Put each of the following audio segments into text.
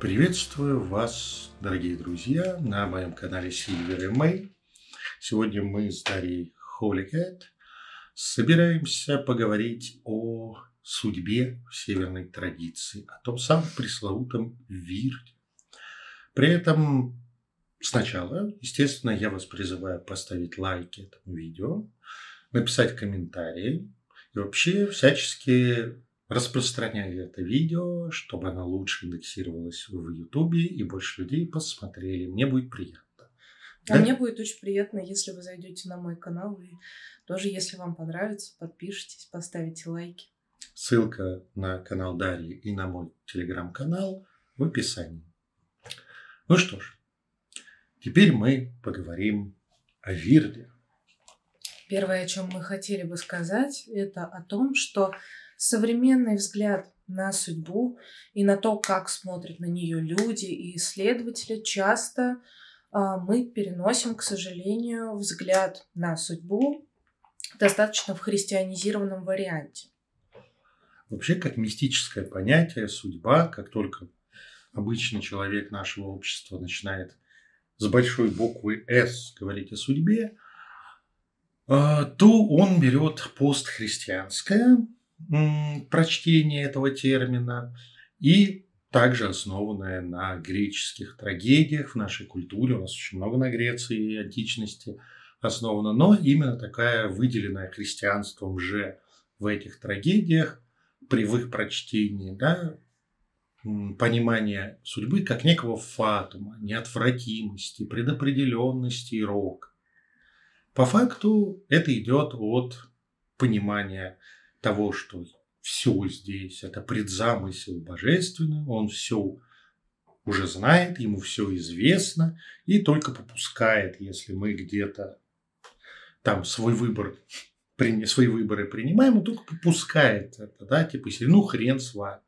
Приветствую вас, дорогие друзья, на моем канале Silver и Мэй. Сегодня мы с Дарьей Холикет собираемся поговорить о судьбе северной традиции, о том самом пресловутом вирде. При этом сначала, естественно, я вас призываю поставить лайки этому видео, написать комментарии и вообще всячески распространяли это видео, чтобы оно лучше индексировалось в Ютубе и больше людей посмотрели. Мне будет приятно. А да? мне будет очень приятно, если вы зайдете на мой канал и тоже, если вам понравится, подпишитесь, поставите лайки. Ссылка на канал Дарьи и на мой телеграм-канал в описании. Ну что ж, теперь мы поговорим о Вирде. Первое, о чем мы хотели бы сказать, это о том, что современный взгляд на судьбу и на то, как смотрят на нее люди и исследователи, часто а, мы переносим, к сожалению, взгляд на судьбу достаточно в христианизированном варианте. Вообще, как мистическое понятие, судьба, как только обычный человек нашего общества начинает с большой буквы «С» говорить о судьбе, а, то он берет постхристианское, прочтение этого термина и также основанное на греческих трагедиях в нашей культуре. У нас очень много на Греции и античности основано, но именно такая выделенная христианством же в этих трагедиях при их прочтении, да, понимание судьбы как некого фатума, неотвратимости, предопределенности и рока. По факту это идет от понимания того, что все здесь, это предзамысел божественный, он все уже знает, ему все известно, и только попускает, если мы где-то там свой выбор, свои выборы принимаем, он только попускает это, да, типа, если ну хрен с вами.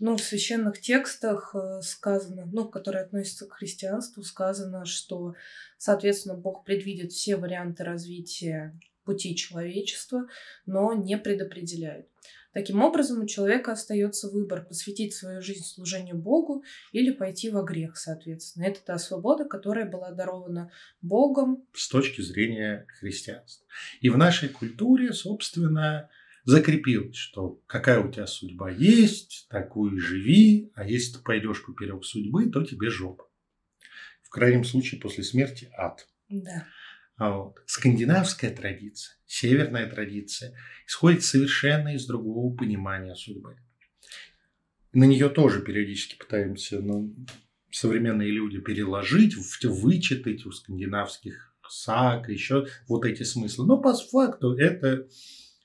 Ну, в священных текстах э, сказано, ну, которые относятся к христианству, сказано, что, соответственно, Бог предвидит все варианты развития пути человечества, но не предопределяет. Таким образом, у человека остается выбор посвятить свою жизнь служению Богу или пойти во грех, соответственно. Это та свобода, которая была дарована Богом. С точки зрения христианства. И в нашей культуре, собственно, закрепилось, что какая у тебя судьба есть, такую живи, а если ты пойдешь поперек судьбы, то тебе жопа. В крайнем случае, после смерти ад. Да. А вот. Скандинавская традиция, северная традиция исходит совершенно из другого понимания судьбы. На нее тоже периодически пытаемся ну, современные люди переложить, вычитать у скандинавских саг, еще вот эти смыслы. Но по факту это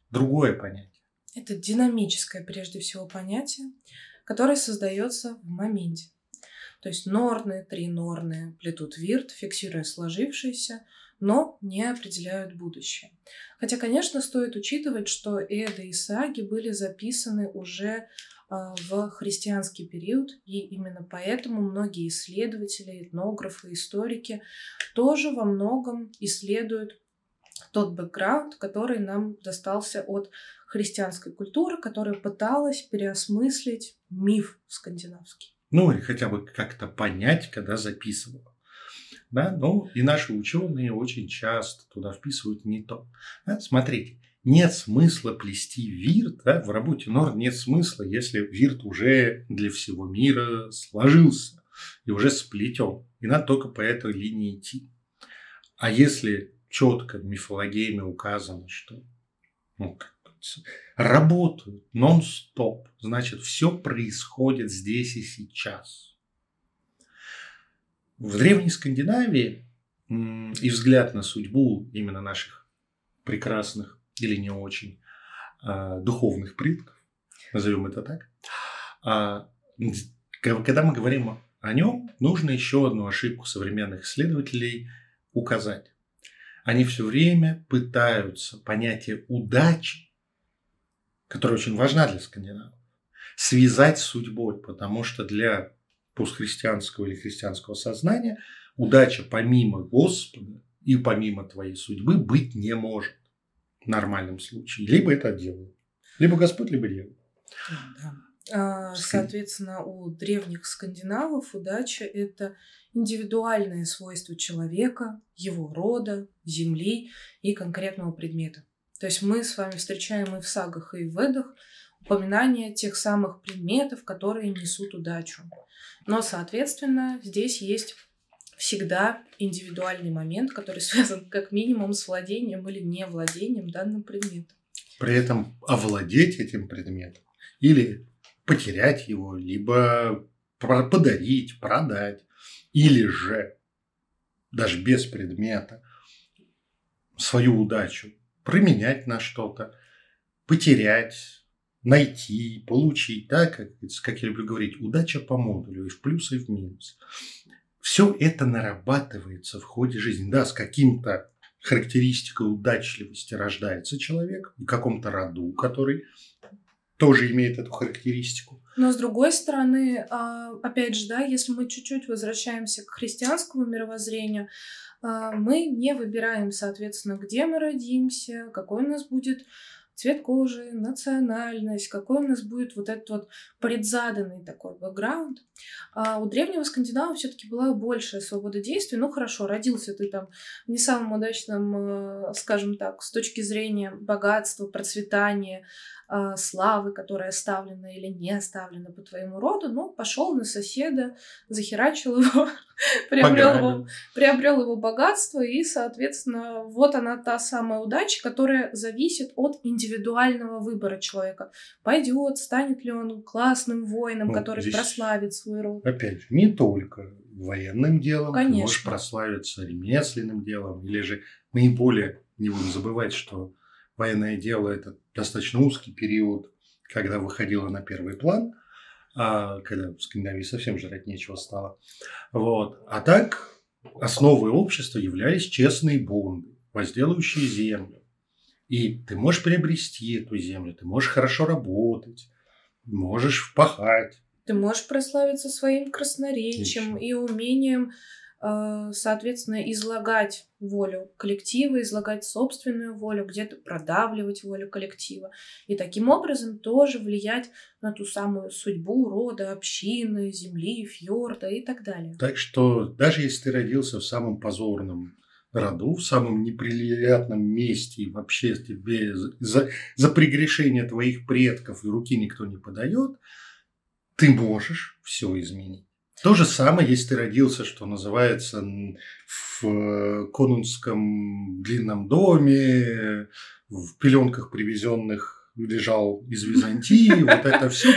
другое понятие. Это динамическое, прежде всего, понятие, которое создается в моменте. То есть норны, три норны плетут вирт, фиксируя сложившееся, но не определяют будущее. Хотя, конечно, стоит учитывать, что Эды и Саги были записаны уже а, в христианский период, и именно поэтому многие исследователи, этнографы, историки тоже во многом исследуют тот бэкграунд, который нам достался от христианской культуры, которая пыталась переосмыслить миф скандинавский. Ну, или хотя бы как-то понять, когда записывала. Да? Ну, и наши ученые очень часто туда вписывают не то. Да? Смотрите, нет смысла плести вирт, да? в работе Норд нет смысла, если вирт уже для всего мира сложился и уже сплетен. И надо только по этой линии идти. А если четко в мифологеме указано, что ну, работают нон-стоп, значит, все происходит здесь и сейчас – в Древней Скандинавии и взгляд на судьбу именно наших прекрасных или не очень а, духовных предков, назовем это так, а, когда мы говорим о нем, нужно еще одну ошибку современных исследователей указать. Они все время пытаются понятие удачи, которое очень важна для скандинавов, связать с судьбой, потому что для постхристианского или христианского сознания, удача помимо Господа и помимо твоей судьбы быть не может в нормальном случае. Либо это делают. Либо Господь, либо дьявол. Да. А, соответственно, у древних скандинавов удача — это индивидуальное свойство человека, его рода, земли и конкретного предмета. То есть мы с вами встречаем и в сагах, и в ведах упоминание тех самых предметов, которые несут удачу. Но, соответственно, здесь есть всегда индивидуальный момент, который связан как минимум с владением или не владением данным предметом. При этом овладеть этим предметом или потерять его, либо подарить, продать, или же даже без предмета свою удачу применять на что-то, потерять, найти, получить, да, как, как я люблю говорить, удача по модулю, и в плюс, и в минус. Все это нарабатывается в ходе жизни. Да, с каким-то характеристикой удачливости рождается человек в каком-то роду, который тоже имеет эту характеристику. Но с другой стороны, а, опять же, да, если мы чуть-чуть возвращаемся к христианскому мировоззрению, а, мы не выбираем, соответственно, где мы родимся, какой у нас будет цвет кожи, национальность, какой у нас будет вот этот вот предзаданный такой бэкграунд. А у древнего Скандинава все-таки была большая свобода действий. Ну хорошо, родился ты там в не самом удачном, э, скажем так, с точки зрения богатства, процветания, э, славы, которая оставлена или не оставлена по твоему роду, ну, пошел на соседа, захерачил его, приобрел его, приобрел его богатство, и, соответственно, вот она та самая удача, которая зависит от индивидуального выбора человека. Пойдет, станет ли он классным воином, ну, который прославит свой род. Опять же, не только военным делом, Конечно. ты можешь прославиться ремесленным делом, или же наиболее не будем забывать, что военное дело – это достаточно узкий период, когда выходило на первый план, а, когда в Скандинавии совсем жрать нечего стало. Вот. А так основой общества являлись честные бунды, возделывающие землю. И ты можешь приобрести эту землю, ты можешь хорошо работать, можешь впахать. Ты можешь прославиться своим красноречием Еще. и умением соответственно, излагать волю коллектива, излагать собственную волю, где-то продавливать волю коллектива. И таким образом тоже влиять на ту самую судьбу рода, общины, земли, фьорда и так далее. Так что даже если ты родился в самом позорном роду, в самом неприятном месте, и вообще тебе за, за прегрешение твоих предков и руки никто не подает, ты можешь все изменить. То же самое, если ты родился, что называется, в э, конунском длинном доме, в пеленках привезенных лежал из Византии, вот это все,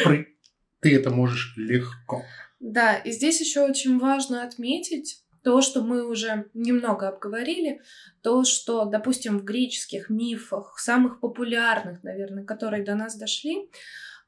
ты это можешь легко. Да, и здесь еще очень важно отметить, то, что мы уже немного обговорили, то, что, допустим, в греческих мифах, самых популярных, наверное, которые до нас дошли,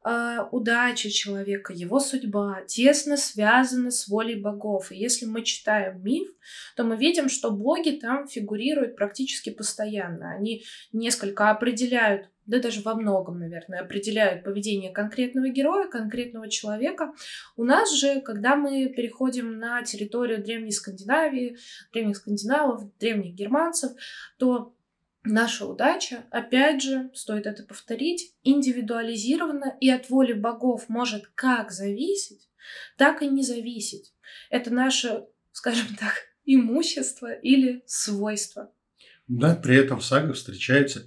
э, удача человека, его судьба тесно связана с волей богов. И если мы читаем миф, то мы видим, что боги там фигурируют практически постоянно. Они несколько определяют да даже во многом, наверное, определяют поведение конкретного героя, конкретного человека. У нас же, когда мы переходим на территорию Древней Скандинавии, древних скандинавов, древних германцев, то Наша удача, опять же, стоит это повторить, индивидуализирована и от воли богов может как зависеть, так и не зависеть. Это наше, скажем так, имущество или свойство. Да, при этом в сагах встречаются,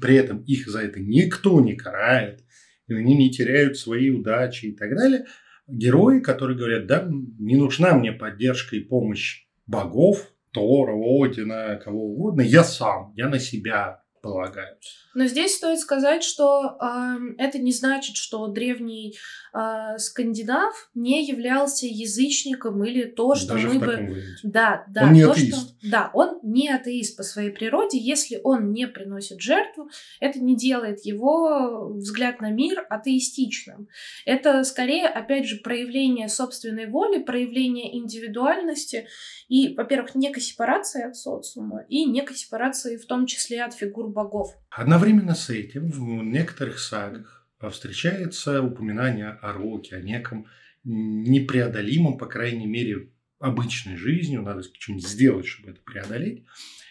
при этом их за это никто не карает, и они не теряют свои удачи и так далее. Герои, которые говорят, да, не нужна мне поддержка и помощь богов, Тора, Одина, кого угодно, я сам, я на себя полагаюсь. Но здесь стоит сказать, что э, это не значит, что древний э, скандинав не являлся язычником или то, что Даже мы бы... Да, да. Он не то, атеист. Что... Да, он не атеист по своей природе. Если он не приносит жертву, это не делает его взгляд на мир атеистичным. Это скорее, опять же, проявление собственной воли, проявление индивидуальности и, во-первых, некой сепарации от социума и некой сепарации в том числе от фигур богов. Одновременно с этим в некоторых сагах встречается упоминание о роке, о неком непреодолимом, по крайней мере, обычной жизнью, надо что-нибудь сделать, чтобы это преодолеть,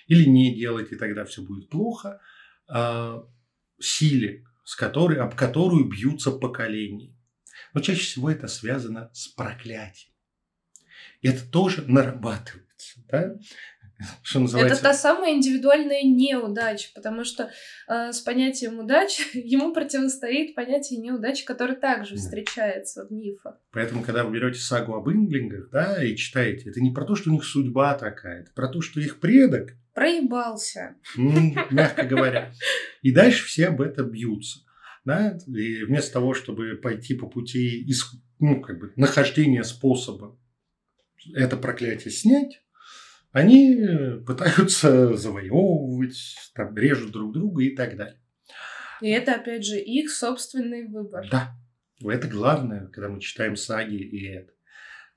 или не делать, и тогда все будет плохо, а, силе, с которой, об которую бьются поколения. Но чаще всего это связано с проклятием. И это тоже нарабатывается. Да? Что называется? Это та самая индивидуальная неудача, потому что э, с понятием удачи ему противостоит понятие неудачи, которое также да. встречается в мифах. Поэтому, когда вы берете сагу об инглингах, да, и читаете, это не про то, что у них судьба такая, это про то, что их предок проебался. Мягко говоря. И дальше все об этом бьются. Да? И вместо того, чтобы пойти по пути ну, как бы, нахождения способа это проклятие снять, они пытаются завоевывать, там, режут друг друга и так далее. И это, опять же, их собственный выбор. Да. Это главное, когда мы читаем саги и это.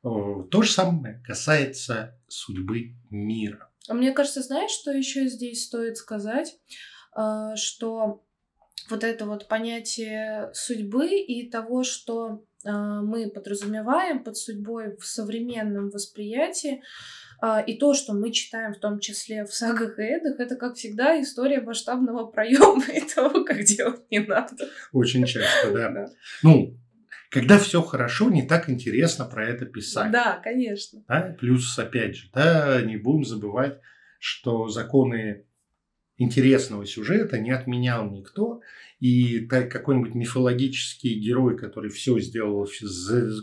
То же самое касается судьбы мира. А мне кажется, знаешь, что еще здесь стоит сказать? А, что вот это вот понятие судьбы и того, что а, мы подразумеваем под судьбой в современном восприятии, и то, что мы читаем в том числе в сагах и эдах, это, как всегда, история масштабного проема и того, как делать не надо. Очень часто, да. да. Ну, когда все хорошо, не так интересно про это писать. Да, конечно. Да? Плюс, опять же, да, не будем забывать, что законы интересного сюжета не отменял никто, и какой-нибудь мифологический герой, который все сделал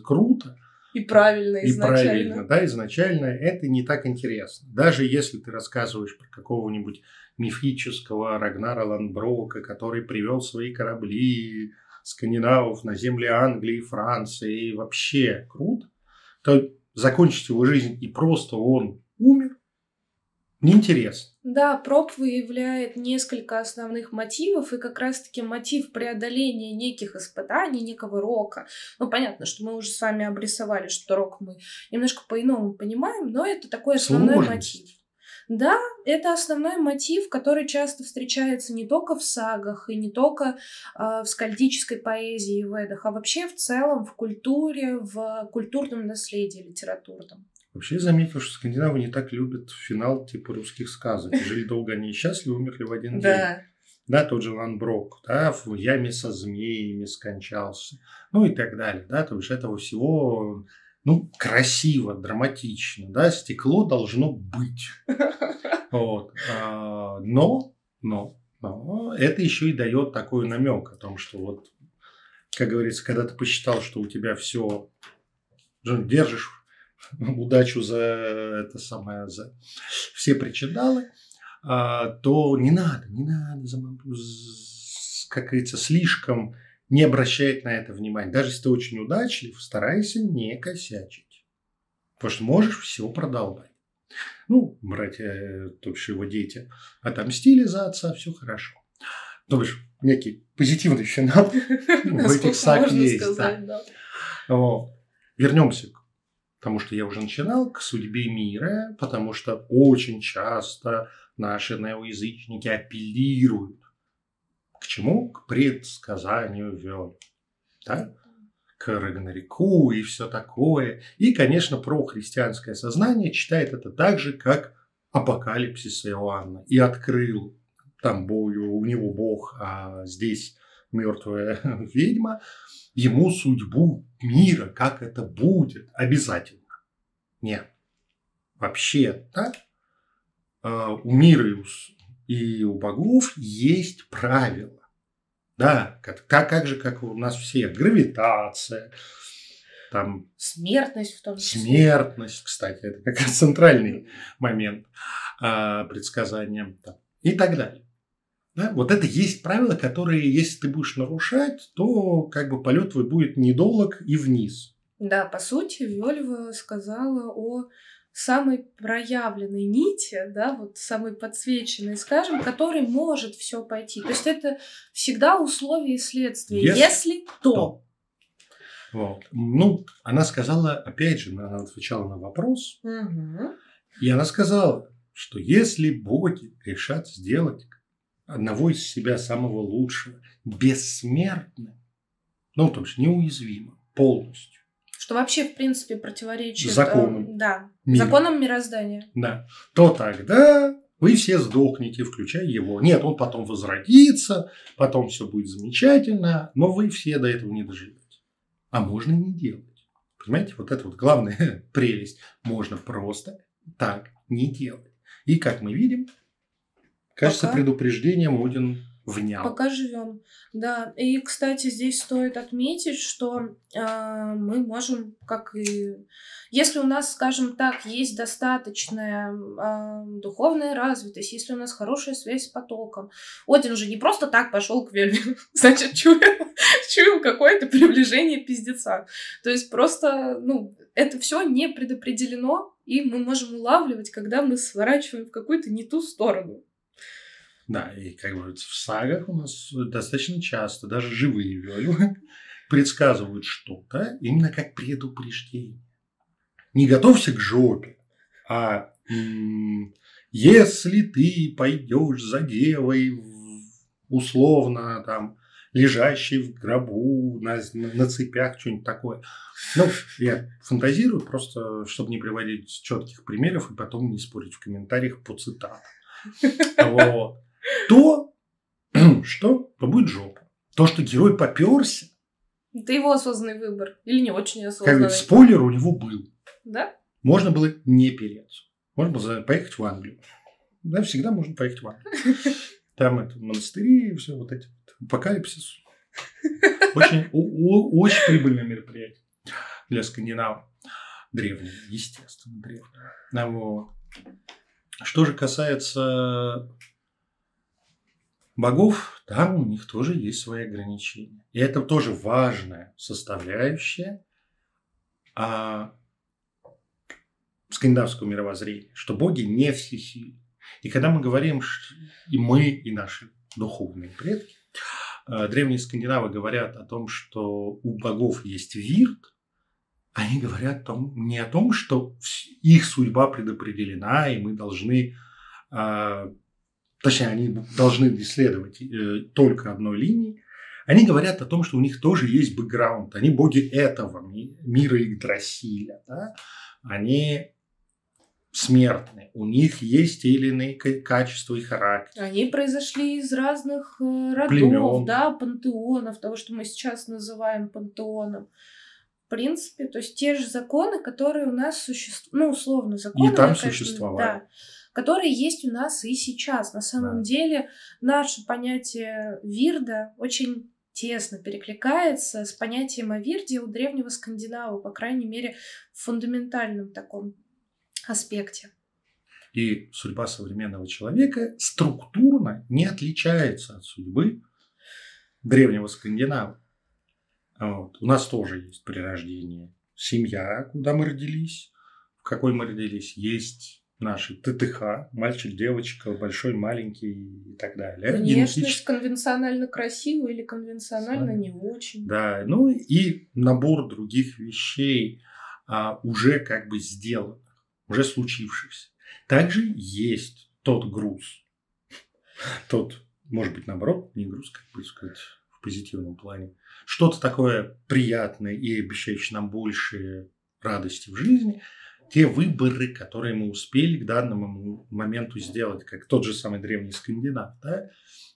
круто, и правильно изначально. И правильно, да, изначально это не так интересно. Даже если ты рассказываешь про какого-нибудь мифического Рагнара Ланброка, который привел свои корабли скандинавов на земли Англии, Франции, и вообще круто, то закончить его жизнь и просто он умер, неинтересно. Да, проб выявляет несколько основных мотивов, и как раз-таки мотив преодоления неких испытаний, некого рока. Ну, понятно, что мы уже с вами обрисовали, что рок мы немножко по-иному понимаем, но это такой основной Сложность. мотив. Да, это основной мотив, который часто встречается не только в сагах и не только э, в скальдической поэзии и ведах, а вообще в целом в культуре, в культурном наследии литературном. Вообще я заметил, что скандинавы не так любят финал типа русских сказок. Жили долго они счастливы, умерли в один день. Да, тот же Ван Брок, да, в яме со змеями скончался, ну и так далее, да, то есть этого всего, ну, красиво, драматично, да, стекло должно быть. Вот. А, но, но, но это еще и дает такой намек о том, что вот, как говорится, когда ты посчитал, что у тебя все держишь удачу за это самое, за все причиндалы, а, то не надо, не надо, как говорится, слишком не обращать на это внимания. Даже если ты очень удачлив, старайся не косячить. Потому что можешь все продолбать. Ну, братья, то бишь его дети, отомстили за отца, все хорошо. То бишь, некий позитивный финал в этих сагах есть. Вернемся к потому что я уже начинал, к судьбе мира, потому что очень часто наши неоязычники апеллируют. К чему? К предсказанию вен. Да? К Рагнарику и все такое. И, конечно, про христианское сознание читает это так же, как апокалипсис Иоанна. И открыл там бою, у него Бог, а здесь мертвая ведьма ему судьбу мира, как это будет, обязательно. Нет. Вообще, да, у мира и у богов есть правила. Да, как, как, как же, как у нас все, гравитация, там... Смертность в том числе. Смертность, кстати, это как раз центральный момент а, предсказания там, и так далее. Да? Вот это есть правила, которые, если ты будешь нарушать, то как бы полет твой будет недолг и вниз. Да, по сути, Вельва сказала о самой проявленной нити, да, вот самой подсвеченной, скажем, который может все пойти. То есть это всегда условие следствия. Если, Если то. то. Вот. Ну, она сказала, опять же, она отвечала на вопрос, угу. и она сказала, что если боги решат сделать одного из себя самого лучшего, бессмертным, ну, то есть неуязвимым полностью. Что вообще, в принципе, противоречит... Законам. Э, да, мира. законам мироздания. Да. То тогда вы все сдохнете, включая его. Нет, он потом возродится, потом все будет замечательно, но вы все до этого не доживете. а можно не делать. Понимаете, вот это вот главная прелесть. Можно просто так не делать. И как мы видим, кажется, Пока- предупреждением Один внял. Пока живем. Да. И, кстати, здесь стоит отметить, что а, мы можем, как и. Если у нас, скажем так, есть достаточная а, духовная развитость, если у нас хорошая связь с потоком. Один же не просто так пошел к Вельме, значит, чуял, чуял какое-то приближение пиздеца. То есть просто, ну, это все не предопределено, и мы можем улавливать, когда мы сворачиваем в какую-то не ту сторону. Да, и как бы в сагах у нас достаточно часто даже живые вёлю предсказывают что-то именно как предупреждение. Не готовься к жопе, а если ты пойдешь за девой условно там лежащей в гробу на, на цепях, что-нибудь такое. Ну, я фантазирую просто, чтобы не приводить четких примеров и потом не спорить в комментариях по цитатам. Вот. То, что, то будет жопа. То, что герой поперся, Это его осознанный выбор. Или не очень как осознанный. бы спойлер у него был. Да? Можно было не переться. Можно было поехать в Англию. Да, всегда можно поехать в Англию. Там это монастыри и все вот эти. Апокалипсис. Очень, очень прибыльное мероприятие для скандинавов. Древнего, естественно, древнего. А вот. Что же касается богов, там у них тоже есть свои ограничения. И это тоже важная составляющая а, скандинавского мировоззрения, что боги не всесильны. И когда мы говорим, ш- и мы, и наши духовные предки, а, древние скандинавы говорят о том, что у богов есть вирт, они говорят том, не о том, что их судьба предопределена, и мы должны, а, точнее, они должны исследовать э, только одной линии. Они говорят о том, что у них тоже есть бэкграунд. Они боги этого ми- мира Игдрасиля. Да? Они смертны. У них есть те или иные ка- качества и характер. Они произошли из разных э, родов, Племён. да, пантеонов, того, что мы сейчас называем пантеоном. В принципе, то есть те же законы, которые у нас существуют, ну, условно, законы. там я, конечно, существовали. Да, которые есть у нас и сейчас. На самом Да. деле наше понятие вирда очень тесно перекликается с понятием о вирде у древнего скандинава, по крайней мере, в фундаментальном таком аспекте. И судьба современного человека структурно не отличается от судьбы древнего скандинава. Вот. У нас тоже есть при рождении семья, куда мы родились, в какой мы родились, есть наши ТТХ, мальчик, девочка, большой, маленький и так далее. Внешность Генетически- конвенционально красивая или конвенционально не очень. Да, ну и набор других вещей а, уже как бы сделанных, уже случившихся. Также есть тот груз, тот, может быть, наоборот, не груз, как бы сказать, в позитивном плане, что-то такое приятное и обещающее нам больше радости в жизни, те выборы, которые мы успели к данному моменту сделать, как тот же самый древний скандинав, да,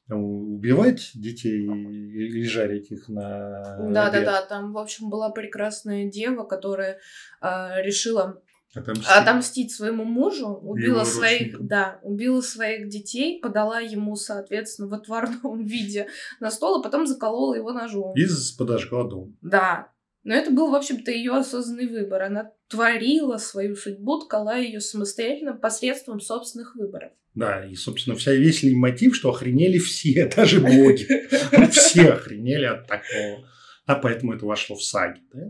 убивать детей или жарить их на Да, да, обед. да. Там, в общем, была прекрасная дева, которая а, решила Отомстить. отомстить своему мужу, убила Его своих, да, убила своих детей, подала ему, соответственно, в отварном виде на стол, а потом заколола его ножом. И подожгла дом. Да. Но это был, в общем-то, ее осознанный выбор. Она творила свою судьбу, ткала ее самостоятельно посредством собственных выборов. Да, и, собственно, вся весь мотив, что охренели все, даже боги. Все охренели от такого. А поэтому это вошло в саги. да?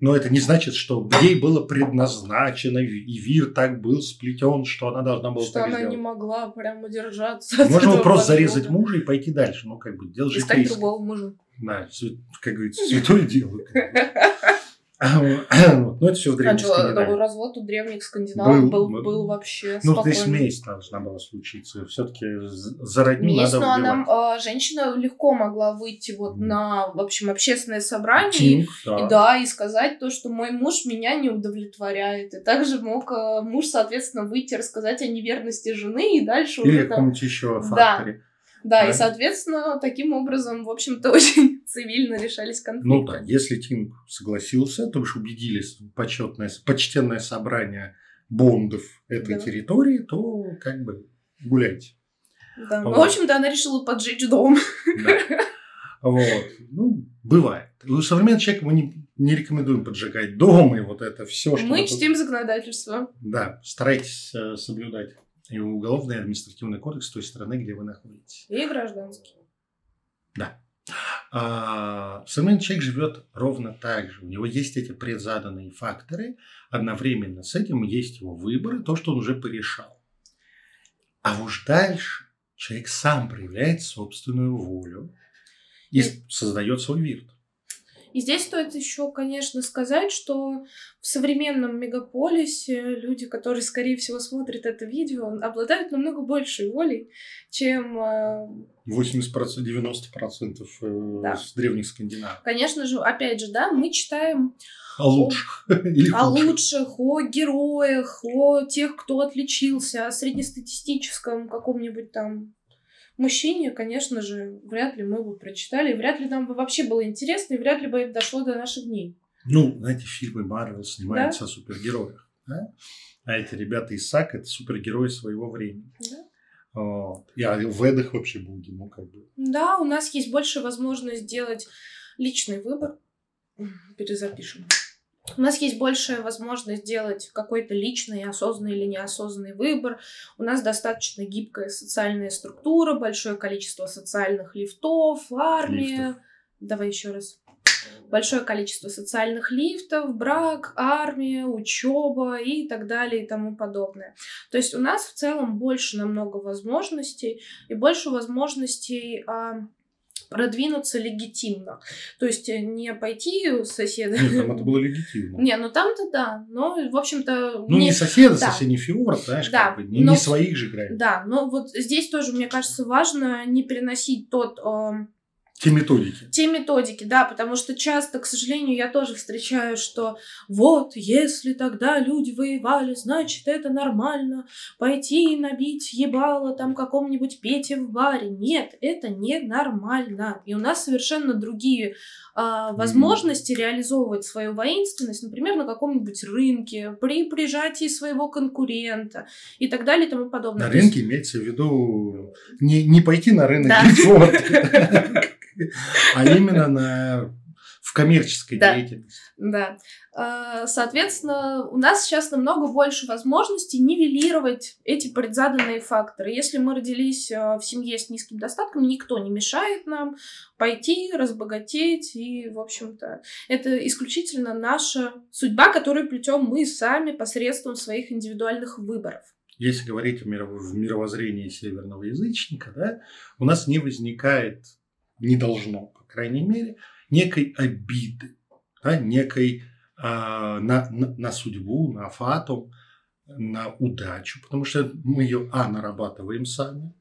Но это не значит, что ей было предназначено, и Вир так был сплетен, что она должна была Что она сделать. не могла прям удержаться. Можно просто подвоха. зарезать мужа и пойти дальше. Ну, как бы, дело И стать другого мужа. Свя- как говорится, святое дело. А. Ну, это все в А древней что, развод у древних скандинавов Был, вообще Ну, здесь спокойно. месть должна была случиться. Все-таки за родню Месть, надо но убивать. она, а, женщина легко могла выйти вот на, в общем, общественное собрание да. и сказать то, что мой муж меня не удовлетворяет. И также мог а, муж, соответственно, выйти, рассказать о неверности жены и дальше Или уже там... каком-нибудь еще факторе. Да, Да. и, соответственно, таким образом, в общем-то, очень цивильно решались конфликты. Ну да, если Тинг согласился, то уж убедились почетное, почтенное собрание бондов этой Да. территории, то как бы гуляйте. Да. Ну, Вот. в общем-то, она решила поджечь дом. Да. Вот. Ну, бывает. У современного человека мы не, не рекомендуем поджигать дом и вот это все, что... Мы чтим законодательство. Да, старайтесь э, соблюдать и уголовный, и административный кодекс той страны, где вы находитесь. И гражданский. А, современный человек живет ровно так же. У него есть эти предзаданные факторы. Одновременно с этим есть его выборы, то, что он уже порешал. А уж дальше человек сам проявляет собственную волю и И- создает свой вирт. И здесь стоит еще, конечно, сказать, что в современном мегаполисе люди, которые, скорее всего, смотрят это видео, обладают намного большей волей, чем, э, 80%, 90% э, Да. с древних скандинавов. конечно же, опять же, да, мы читаем А лучших. О худших. лучших, о героях, о тех, кто отличился, о среднестатистическом каком-нибудь там мужчине, конечно же, вряд ли мы бы прочитали, вряд ли нам бы вообще было интересно, и вряд ли бы это дошло до наших дней. Ну, знаете, фильмы Марвел снимаются о супергероях. да? А эти ребята из САК это супергерои своего времени. Да? Вот. И а в Эдах вообще буги, ну как бы. Да, у нас есть больше возможность сделать личный выбор. Перезапишем. У нас есть большая возможность сделать какой-то личный, осознанный или неосознанный выбор. У нас достаточно гибкая социальная структура, большое количество социальных лифтов, армия. Лифтов. Давай еще раз. Большое количество социальных лифтов, брак, армия, учеба и так далее и тому подобное. То есть у нас в целом больше намного возможностей и больше возможностей а, продвинуться легитимно. То есть э, не пойти соседа... Нет, там это было легитимно. Не, ну там-то да. Но, в общем-то... Ну, не, не- соседа, да. соседний фиорд, знаешь, Да, как бы, не, но- не своих же играет. Да, но вот здесь тоже, мне кажется, важно не переносить тот... ам, Те методики. те методики, да, потому что часто, к сожалению, я тоже встречаю, что вот, если тогда люди воевали, значит, это нормально, пойти и набить ебало там какому-нибудь Пете в баре. Нет, это не нормально. И у нас совершенно другие а, возможности реализовывать свою воинственность, например, на каком-нибудь рынке, при прижатии своего конкурента и так далее и тому подобное. На рынке имеется в виду не, не пойти на рынок Да. А именно на, в коммерческой Да. деятельности. Да. Э, Соответственно, у нас сейчас намного больше возможностей нивелировать эти предзаданные факторы. Если мы родились э, в семье с низким достатком, никто не мешает нам пойти, разбогатеть. И, в общем-то, это исключительно наша судьба, которую плетем мы сами посредством своих индивидуальных выборов. Если говорить в мировоззрении северного язычника, да, у нас не возникает, не должно, по крайней мере, некой обиды, да, некой а, на, на, на судьбу, на фатум, на удачу, потому что мы ее, а, нарабатываем сами,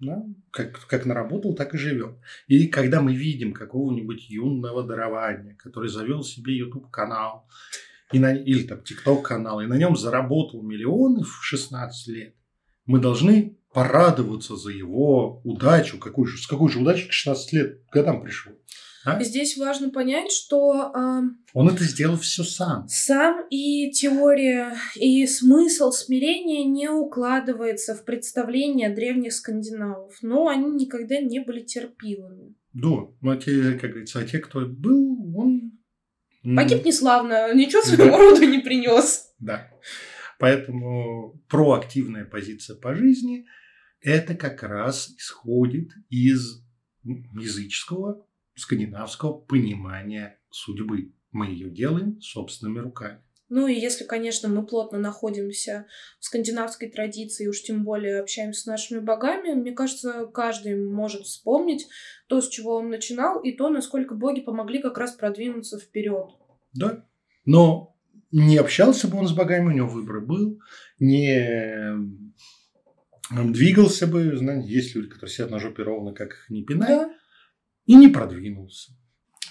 да, как, как наработал, так и живем. И когда мы видим какого-нибудь юного дарования, который завел себе YouTube-канал, и на, или там ТикТок-канал, и на нем заработал миллионы в 16 лет, мы должны порадоваться за его удачу. Какую же, с какой же удачей к 16 лет годам пришел? А? Здесь важно понять, что э, Он это сделал все сам. Сам и теория, и смысл смирения не укладывается в представление древних скандинавов, но они никогда не были терпилами. Да, ну, а те, как говорится, а те, кто был, он... Погиб неславно, ничего своему роду не принес. Да. Поэтому проактивная позиция по жизни – это как раз исходит из языческого, скандинавского понимания судьбы. Мы ее делаем собственными руками. Ну и если, конечно, мы плотно находимся в скандинавской традиции, уж тем более общаемся с нашими богами, мне кажется, каждый может вспомнить то, с чего он начинал, и то, насколько боги помогли как раз продвинуться вперед. Да. Но не общался бы он с богами, у него выбор был, не м, двигался бы, знаете, есть люди, которые сидят на жопе ровно, как их не пинай, Да. И не продвинулся.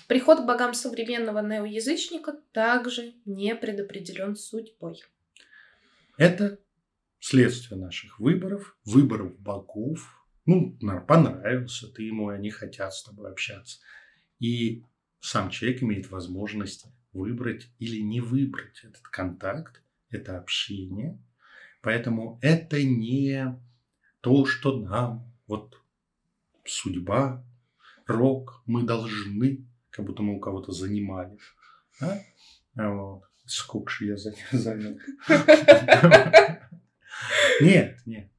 Приход к богам современного неоязычника также не предопределен судьбой. Это следствие наших выборов, выборов богов, Ну, понравился ты ему, и они хотят с тобой общаться. И сам человек имеет возможность выбрать или не выбрать этот контакт, это общение. Поэтому это не то, что нам вот судьба, рок, мы должны, как будто мы у кого-то занимали. Да? Вот. Сколько же я занял? Нет, нет.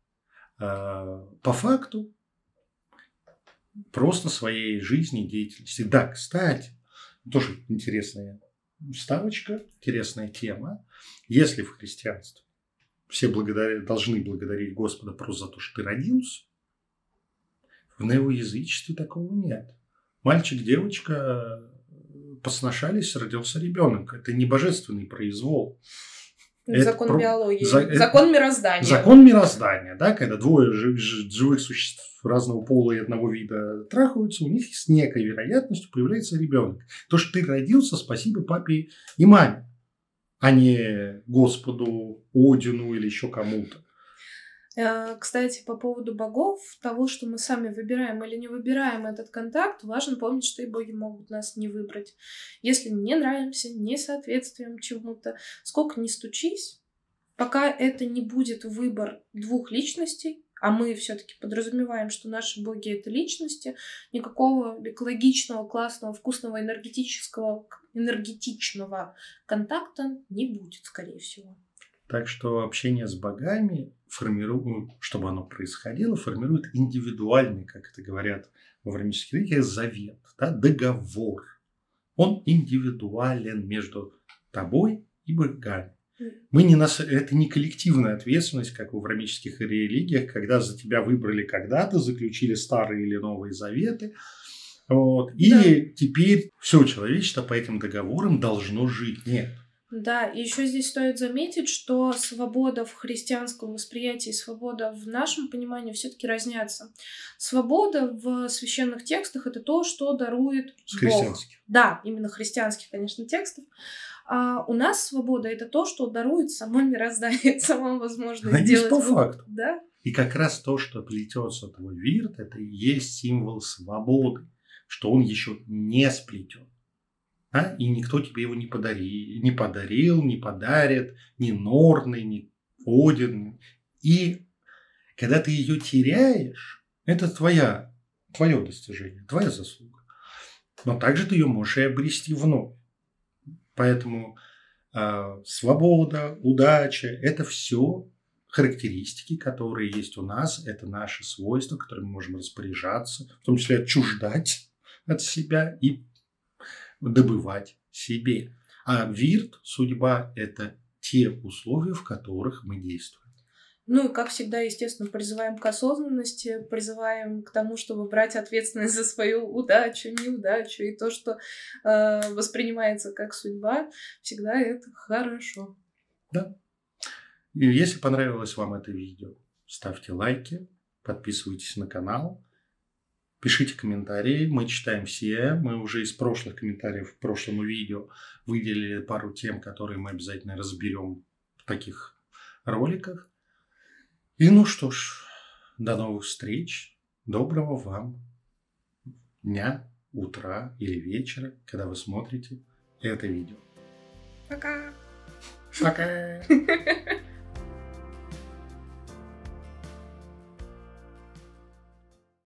А, по факту просто своей жизни, деятельности. Да, кстати, тоже интересная вставочка, интересная тема. Если в христианстве все благодаря, должны благодарить Господа просто за то, что ты родился, в неоязычестве такого нет. Мальчик, девочка посношались, родился ребенок. Это не божественный произвол. Это закон про... биологии. За... Закон мироздания. Закон мироздания, да, когда двое живых существ разного пола и одного вида трахаются, у них с некой вероятностью появляется ребенок. То, что ты родился, спасибо папе и маме, а не Господу, Одину или еще кому-то. Э, кстати, по поводу богов, того, что мы сами выбираем или не выбираем этот контакт, важно помнить, что и боги могут нас не выбрать. Если не нравимся, не соответствуем чему-то, сколько ни стучись, пока это не будет выбор двух личностей, а мы все-таки подразумеваем, что наши боги это личности, никакого экологичного, классного, вкусного, энергетического, энергетичного контакта не будет, скорее всего. Так что общение с богами формирует, ну, чтобы оно происходило, формирует индивидуальный, как это говорят во временных языке, завет, да, договор. Он индивидуален между тобой и богами. Мы не нас... Это не коллективная ответственность, как в аврамических религиях, когда за тебя выбрали когда-то, заключили старые или новые заветы. Вот. И да. теперь все человечество по этим договорам должно жить. Нет. Да, и еще здесь стоит заметить, что свобода в христианском восприятии и свобода в нашем понимании все-таки разнятся. Свобода в священных текстах это то, что дарует Бог. Да, именно христианских, конечно, текстов. А у нас свобода это то, что дарует само мироздание, сама возможность Она сделать. по факту. Да? И как раз то, что плетется твой вирт, это и есть символ свободы, что он еще не сплетен а? и никто тебе его не, подари, не подарил, не подарит, ни Норны, ни Один. И когда ты ее теряешь, это твоя, твое достижение, твоя заслуга. Но также ты ее можешь и обрести вновь. Поэтому э, свобода, удача – это все характеристики, которые есть у нас, это наши свойства, которыми мы можем распоряжаться, в том числе отчуждать от себя и добывать себе. А вирт, судьба – это те условия, в которых мы действуем. Ну и, как всегда, естественно, призываем к осознанности, призываем к тому, чтобы брать ответственность за свою удачу, неудачу и то, что э, воспринимается как судьба, всегда это хорошо. Да. И если понравилось вам это видео, ставьте лайки, подписывайтесь на канал. Пишите комментарии, мы читаем все. Мы уже из прошлых комментариев в прошлом видео выделили пару тем, которые мы обязательно разберем в таких роликах. И ну что ж, до новых встреч. Доброго вам дня, утра или вечера, когда вы смотрите это видео. Пока. Пока.